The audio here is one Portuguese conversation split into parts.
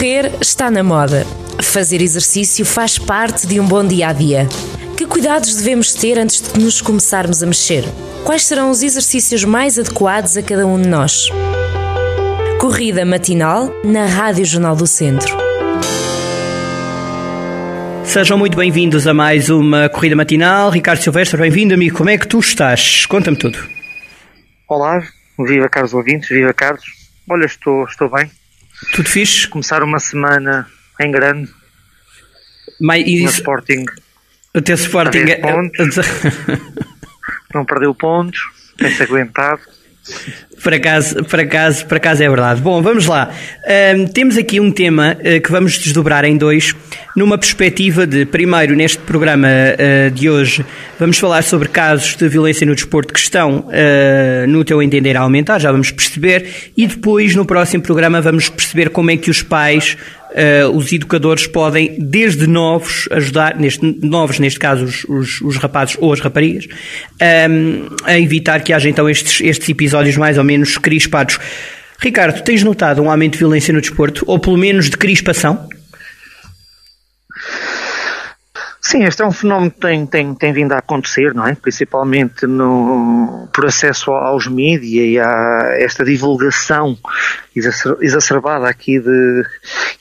Correr está na moda. Fazer exercício faz parte de um bom dia a dia. Que cuidados devemos ter antes de nos começarmos a mexer? Quais serão os exercícios mais adequados a cada um de nós? Corrida matinal na Rádio Jornal do Centro. Sejam muito bem-vindos a mais uma corrida matinal. Ricardo Silvestre, bem-vindo, amigo. Como é que tu estás? Conta-me tudo. Olá, viva caros ouvintes, viva Carlos. Olha, estou, estou bem. Tudo fixe? Começar uma semana em grande. Mas, e isso, Sporting teu Sporting é- não perdeu pontos, tem-se aguentado. Por acaso, por acaso, por acaso é verdade. Bom, vamos lá. Ahm, temos aqui um tema eh, que vamos desdobrar em dois, numa perspectiva de, primeiro, neste programa eh, de hoje, vamos falar sobre casos de violência no desporto que estão, eh, no teu entender, a aumentar, já vamos perceber, e depois, no próximo programa, vamos perceber como é que os pais eh, os educadores podem, desde novos, ajudar, neste, novos, neste caso, os, os, os rapazes ou as raparigas, ehm, a evitar que haja então estes, estes episódios mais ou menos crispados. Ricardo, tens notado um aumento de violência no desporto, ou pelo menos de crispação? Sim, este é um fenómeno que tem, tem, tem vindo a acontecer, não é? Principalmente no, por acesso aos mídias e a esta divulgação exacer- exacerbada aqui de,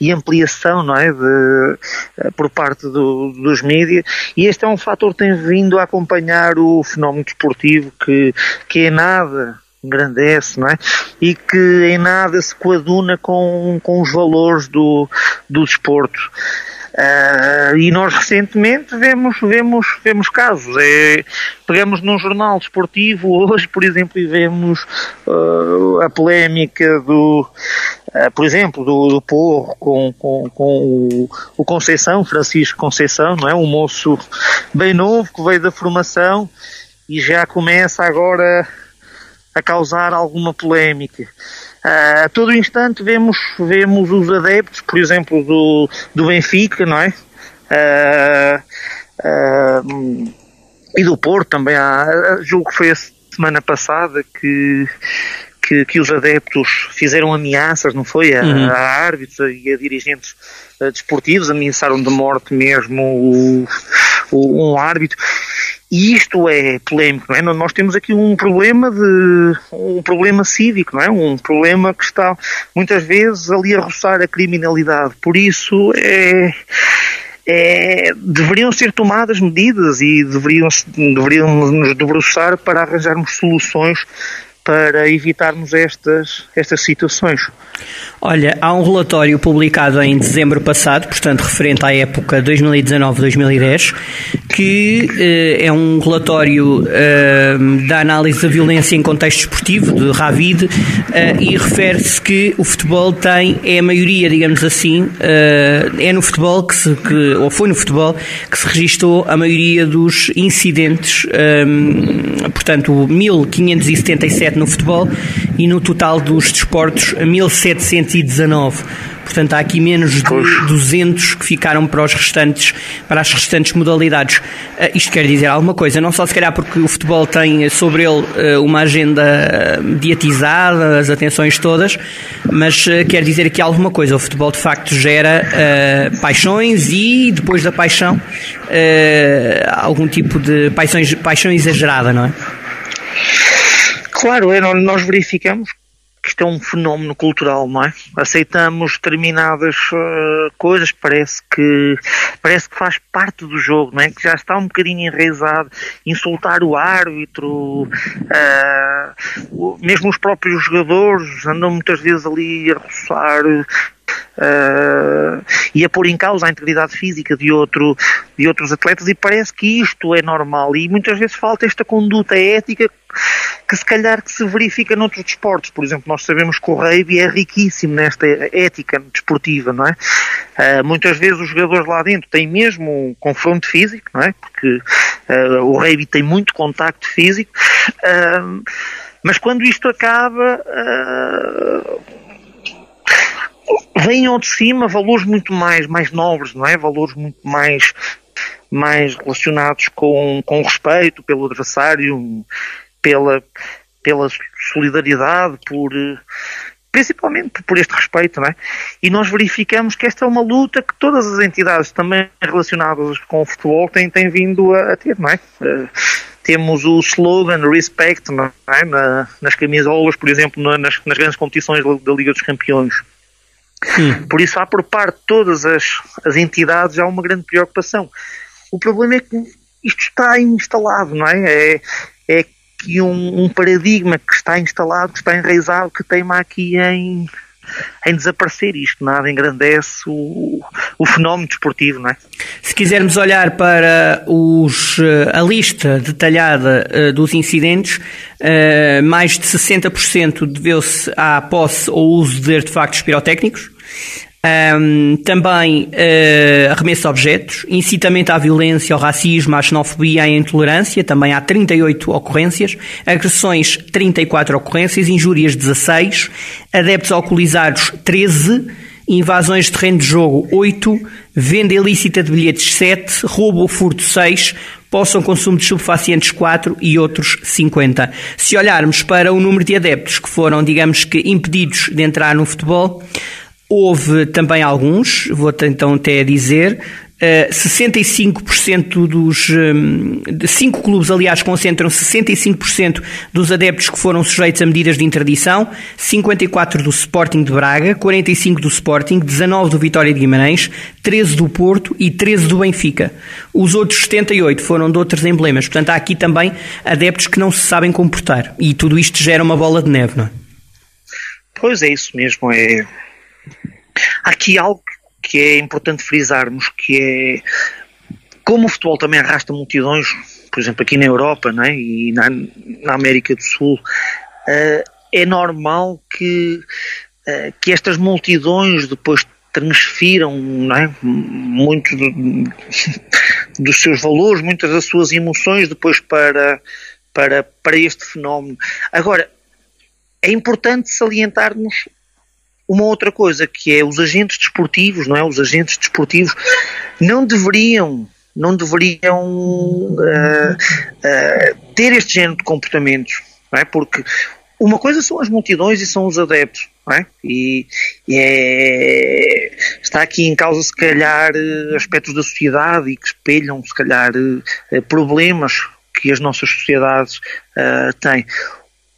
e ampliação, não é? De, eh, por parte do- dos mídias. E este é um fator que tem vindo a acompanhar o fenómeno desportivo que, que em nada engrandece, não é? E que em nada se coaduna com, com os valores do, do desporto. Ah, e nós recentemente vemos, vemos, vemos casos. É, pegamos num jornal desportivo hoje, por exemplo, e vemos ah, a polémica do, ah, por exemplo, do, do Porro com, com, com o, o Conceição, Francisco Conceição, não é? Um moço bem novo que veio da formação e já começa agora a causar alguma polémica. A todo instante vemos, vemos os adeptos, por exemplo, do, do Benfica, não é? Ah, e do Porto também há, julgo que foi a semana passada que, que, que os adeptos fizeram ameaças, não foi? A, Uhum. a árbitros e a dirigentes ah, desportivos, ameaçaram de morte mesmo o, o- um árbitro. E isto é polémico, não é? Nós temos aqui um problema de um problema cívico, não é? Um problema que está muitas vezes ali a roçar a criminalidade. Por isso é, é, deveriam ser tomadas medidas e deveriam, deveriam nos debruçar para arranjarmos soluções para evitarmos estas, estas situações. Olha, há um relatório publicado em dezembro passado, portanto referente à época 2019-2010, que eh, é um relatório eh, da análise da violência em contexto esportivo, de Ravid, eh, e refere-se que o futebol tem, é a maioria, digamos assim, eh, é no futebol que se, que, ou foi no futebol que se registou a maioria dos incidentes, eh, portanto 1577 no futebol e no total dos desportos 1719. Portanto, há aqui menos de Pois. 200 que ficaram para os restantes, para as restantes modalidades. Ah, isto quer dizer alguma coisa, não só se calhar porque o futebol tem sobre ele ah, uma agenda ah, mediatizada, as atenções todas, mas ah, quer dizer aqui alguma coisa. O futebol de facto gera ah, paixões e depois da paixão ah, algum tipo de paixões, paixão exagerada, não é? Claro, é, nó- nós verificamos que isto é um fenómeno cultural, não é? Aceitamos determinadas eh, coisas, parece que parece que faz parte do jogo, não é? Que já está um bocadinho enraizado, insultar o árbitro, o- mesmo os próprios jogadores andam muitas vezes ali a roçar eh, e a pôr em causa a integridade física de, outro, de outros atletas e parece que isto é normal e muitas vezes falta esta conduta ética que se calhar que se verifica noutros desportos. Por exemplo, nós sabemos que o rugby é riquíssimo nesta ética desportiva, não é? Ah, muitas vezes os jogadores lá dentro têm mesmo um confronto físico, não é? Porque ah, o rugby tem muito contacto físico. Ah, mas quando isto acaba, vêm ao de cima valores muito mais, mais nobres, não é? Valores muito mais, mais relacionados com, com respeito pelo adversário, pela, pela solidariedade, por, principalmente por este respeito, não é? E nós verificamos que esta é uma luta que todas as entidades também relacionadas com o futebol têm, têm vindo a, a ter, não é? Uh, temos o slogan Respect é? Na, nas camisolas, por exemplo, nas, nas grandes competições da Liga dos Campeões. Hum. Por isso há por parte de todas as, as entidades já uma grande preocupação. O problema é que isto está instalado, não é? É, é que um, um paradigma que está instalado, que está enraizado, que teima aqui em, em desaparecer isto, nada engrandece o, o fenómeno desportivo, não é? Se quisermos olhar para os, eh, a lista detalhada uh, dos incidentes, uh, mais de 60% deveu-se à posse ou uso de artefactos pirotécnicos, um, também uh, arremesso de objetos, incitamento à violência, ao racismo, à xenofobia, à intolerância, também há 38 ocorrências, agressões 34 ocorrências, injúrias 16, adeptos alcoolizados 13, invasões de terreno de jogo 8, venda ilícita de bilhetes 7, roubo ou furto 6, possam consumo de subfacientes 4 e outros 50. Se olharmos para o número de adeptos que foram, digamos que, impedidos de entrar no futebol, Houve também alguns, vou então até dizer, Uh, 65% dos. Um, de cinco clubes, aliás, concentram 65% dos adeptos que foram sujeitos a medidas de interdição: 54% do Sporting de Braga, 45% do Sporting, 19% do Vitória de Guimarães, 13% do Porto e 13% do Benfica. Os outros 78% foram de outros emblemas. Portanto, há aqui também adeptos que não se sabem comportar. E tudo isto gera uma bola de neve, não é? Pois é, isso mesmo. É Há aqui algo que é importante frisarmos, que é como o futebol também arrasta multidões, por exemplo, aqui na Europa né, e na, na América do Sul, uh, é normal que, uh, que estas multidões depois transfiram é, muito do, dos seus valores, muitas das suas emoções depois para, para, para este fenómeno. Agora, é importante salientarmos uma outra coisa que é os agentes desportivos, não é? Os agentes desportivos não deveriam não deveriam uh, uh, ter este género de comportamentos, não é? Porque uma coisa são as multidões e são os adeptos, não é? E, e é, está aqui em causa, se calhar, aspectos da sociedade e que espelham, se calhar, problemas que as nossas sociedades uh, têm.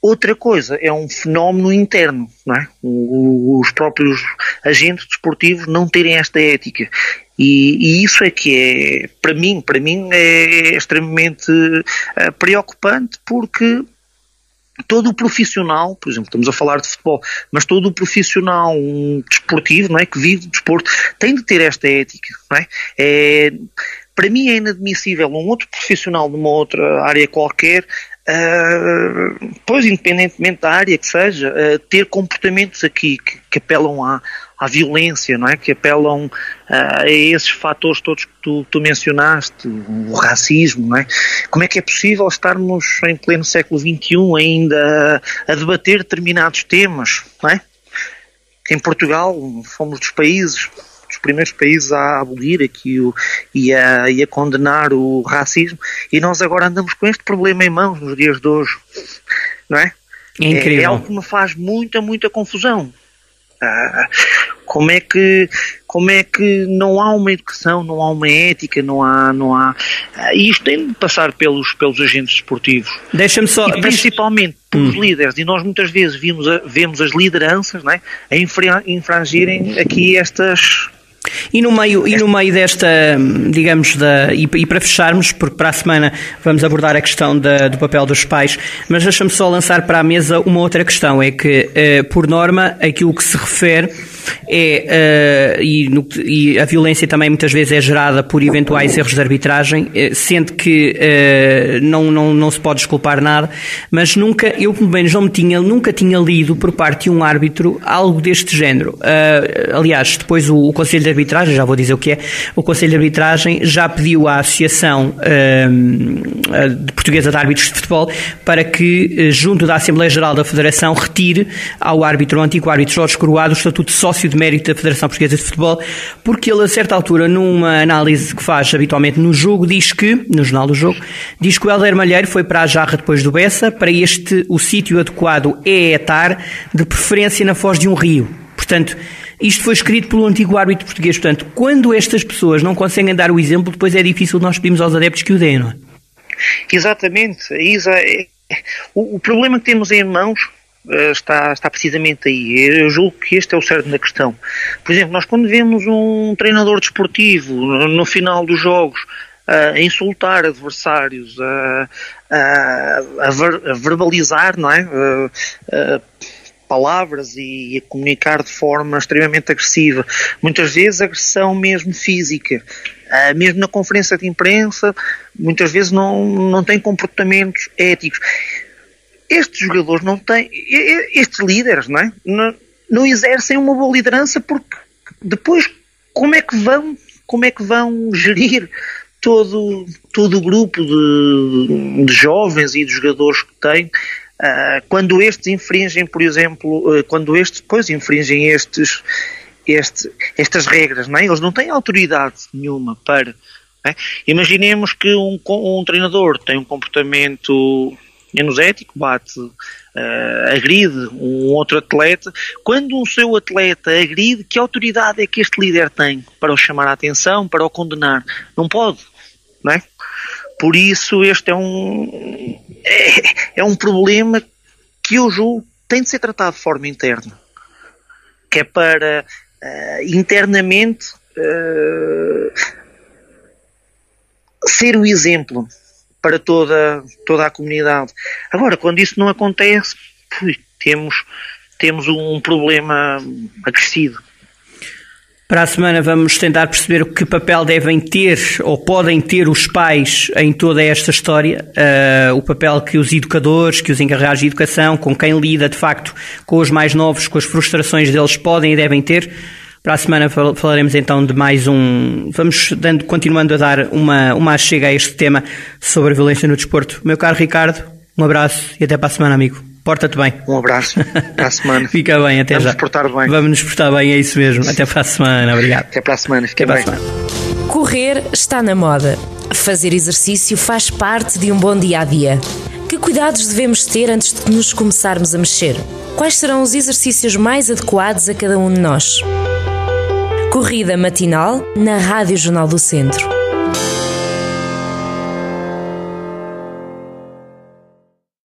Outra coisa é um fenómeno interno, não é? Os próprios agentes desportivos não terem esta ética. E, e, isso é que é, para mim, para mim é extremamente uh, preocupante porque todo o profissional, por exemplo, estamos a falar de futebol, mas todo o profissional desportivo, não é, que vive de desporto, tem de ter esta ética, não é? é para mim é inadmissível um outro profissional de uma outra área qualquer Uh, pois, independentemente da área que seja, uh, ter comportamentos aqui que, que apelam à, à, violência, não é? Que apelam uh, a esses fatores todos que tu, tu, mencionaste, o racismo, não é? Como é que é possível estarmos em pleno século XXI ainda a, a debater determinados temas, não é? Em Portugal fomos dos países dos primeiros países a abolir aqui o, e, a, e a condenar o racismo, e nós agora andamos com este problema em mãos nos dias de hoje, não é? É incrível. É, algo que me faz muita, muita confusão. Ah, como é que como é que não há uma educação, não há uma ética, não há não há ah, isto tem de passar pelos pelos agentes esportivos. Deixa-me só e principalmente pelos hum. líderes e nós muitas vezes vimos a, vemos as lideranças, não é, a infrangirem aqui estas e no meio, e no meio desta, digamos, da, e, e para fecharmos, porque para a semana vamos abordar a questão da, do papel dos pais, mas deixa-me só lançar para a mesa uma outra questão, é que, eh, por norma, aquilo que se refere é, uh, e, no, e, a violência também muitas vezes é gerada por eventuais erros de arbitragem, uh, sendo que uh, não, não, não se pode desculpar nada, mas nunca, eu pelo menos não me tinha, nunca tinha lido por parte de um árbitro algo deste género. aliás, depois o, o Conselho de Arbitragem, já vou dizer o que é, o Conselho de Arbitragem já pediu à Associação uh, Portuguesa de Árbitros de Futebol para que, uh, junto da Assembleia Geral da Federação, retire ao árbitro, ao antigo árbitro Jorge Coroado, o estatuto de sócio de mérito da Federação Portuguesa de Futebol, porque ele, a certa altura, numa análise que faz habitualmente no jogo, diz que, no jornal do jogo, diz que o Helder Malheiro foi para a jarra depois do Bessa, para este o sítio adequado é etar, de preferência na foz de um rio. Portanto, isto foi escrito pelo antigo árbitro português. Portanto, quando estas pessoas não conseguem dar o exemplo, depois é difícil nós pedirmos aos adeptos que o deem, não é? Exatamente. Isa, é, o, o problema que temos em mãos eh, está, está precisamente aí. Eu julgo que este é o certo da questão. Por exemplo, nós quando vemos um treinador desportivo no, final dos jogos a insultar adversários, a, a, a, ver, a verbalizar não é? Palavras e a comunicar de forma extremamente agressiva, muitas vezes agressão mesmo física. mesmo na conferência de imprensa, muitas vezes não, não tem comportamentos éticos. Estes jogadores não têm, estes líderes, não é? Não, não exercem uma boa liderança porque depois como é que vão, como é que vão gerir todo, todo o grupo de, de jovens e de jogadores que têm, uh, quando estes infringem, por exemplo, uh, quando estes depois infringem estes, este, estas regras, não é? eles não têm autoridade nenhuma para. É? Imaginemos que um, um treinador tem um comportamento menos ético, bate, uh, agride um outro atleta. Quando um seu atleta agride, que autoridade é que este líder tem para o chamar a atenção, para o condenar? Não pode não é? Por isso este é um é, é um problema que eu julgo tem de ser tratado de forma interna, que é para uh, internamente uh, ser o exemplo para toda, toda a comunidade. Agora, quando isso não acontece, temos, temos um problema acrescido. Para a semana vamos tentar perceber que papel devem ter ou podem ter os pais em toda esta história, uh, o papel que os educadores, que os encarregados de educação, com quem lida de facto com os mais novos, com as frustrações deles podem e devem ter. Para a semana falaremos então de mais um. Vamos dando, continuando a dar uma, uma chega a este tema sobre a violência no desporto. Meu caro Ricardo, um abraço e até para a semana, amigo. Porta-te bem. Um abraço. Para a semana. Fica bem, até Vamos já. Vamos nos portar bem. Vamos nos portar bem, é isso mesmo. Até para a semana. Obrigado. Até para a semana. Fica até bem. Semana. Correr está na moda. Fazer exercício faz parte de um bom dia a dia. Que cuidados devemos ter antes de nos começarmos a mexer? Quais serão os exercícios mais adequados a cada um de nós? Corrida matinal na Rádio Jornal do Centro.